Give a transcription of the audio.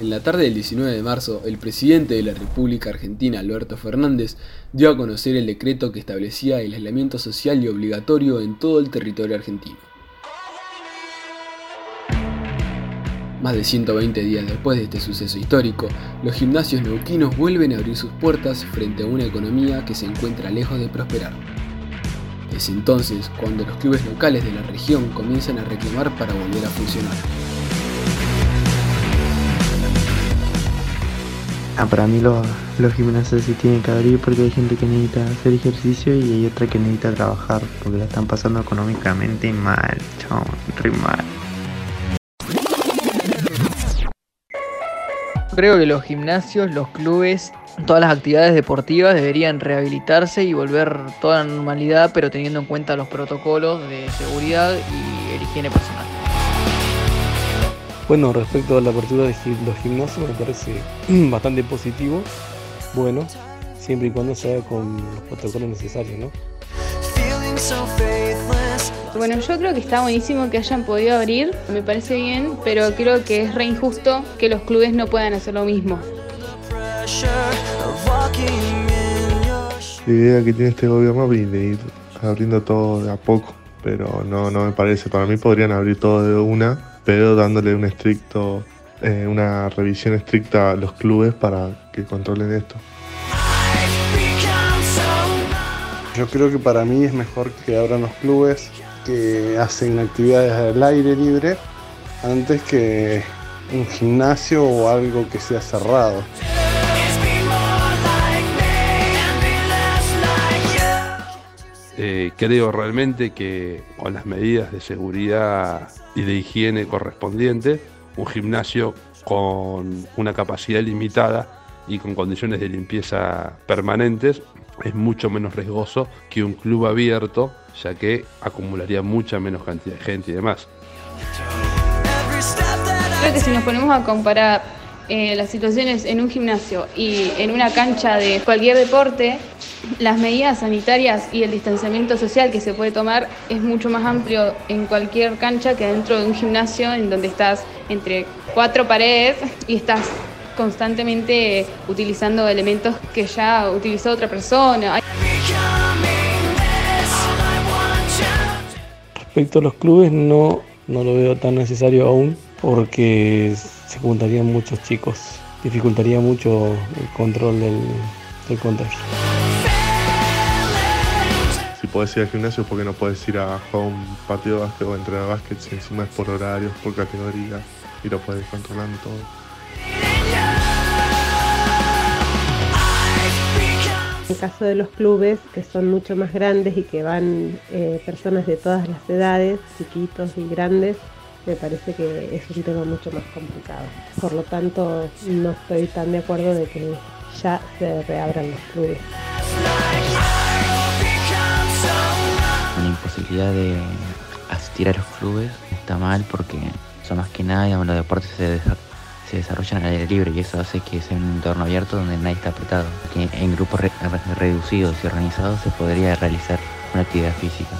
En la tarde del 19 de marzo, el presidente de la República Argentina, Alberto Fernández, dio a conocer el decreto que establecía el aislamiento social y obligatorio en todo el territorio argentino. Más de 120 días después de este suceso histórico, los gimnasios neuquinos vuelven a abrir sus puertas frente a una economía que se encuentra lejos de prosperar. Es entonces cuando los clubes locales de la región comienzan a reclamar para volver a funcionar. Ah, para mí los, los gimnasios sí tienen que abrir porque hay gente que necesita hacer ejercicio y hay otra que necesita trabajar porque la están pasando económicamente mal, chao, re mal. Creo que los gimnasios, los clubes, todas las actividades deportivas deberían rehabilitarse y volver toda la normalidad, pero teniendo en cuenta los protocolos de seguridad y el higiene personal. Bueno, respecto a la apertura de los gimnasios me parece bastante positivo. Bueno, siempre y cuando se haga con los protocolos necesarios, ¿no? Bueno, yo creo que está buenísimo que hayan podido abrir, me parece bien, pero creo que es re injusto que los clubes no puedan hacer lo mismo. La idea que tiene este gobierno es de ir abriendo todo de a poco, pero no, no me parece. Para mí podrían abrir todo de una pero dándole un estricto, eh, una revisión estricta a los clubes para que controlen esto. Yo creo que para mí es mejor que abran los clubes que hacen actividades al aire libre antes que un gimnasio o algo que sea cerrado. Eh, creo realmente que con las medidas de seguridad y de higiene correspondientes, un gimnasio con una capacidad limitada y con condiciones de limpieza permanentes es mucho menos riesgoso que un club abierto, ya que acumularía mucha menos cantidad de gente y demás. Creo que si nos ponemos a comparar eh, las situaciones en un gimnasio y en una cancha de cualquier deporte, las medidas sanitarias y el distanciamiento social que se puede tomar es mucho más amplio en cualquier cancha que dentro de un gimnasio en donde estás entre cuatro paredes y estás constantemente utilizando elementos que ya utilizó otra persona. Respecto a los clubes, no, no lo veo tan necesario aún porque se juntarían muchos chicos, dificultaría mucho el control del, del contagio. Si puedes ir al gimnasio, ¿por qué no puedes ir a jugar un partido de básquet o entrenar básquet si encima es por horarios, por categorías y lo puedes controlar todo? En el caso de los clubes, que son mucho más grandes y que van eh, personas de todas las edades, chiquitos y grandes, me parece que es un tema mucho más complicado. Por lo tanto, no estoy tan de acuerdo de que ya se reabran los clubes. La imposibilidad de asistir a los clubes está mal porque son más que nada, los deportes se, se desarrollan al aire libre y eso hace que sea un entorno abierto donde nadie está apretado. Que en grupos reducidos y organizados se podría realizar una actividad física.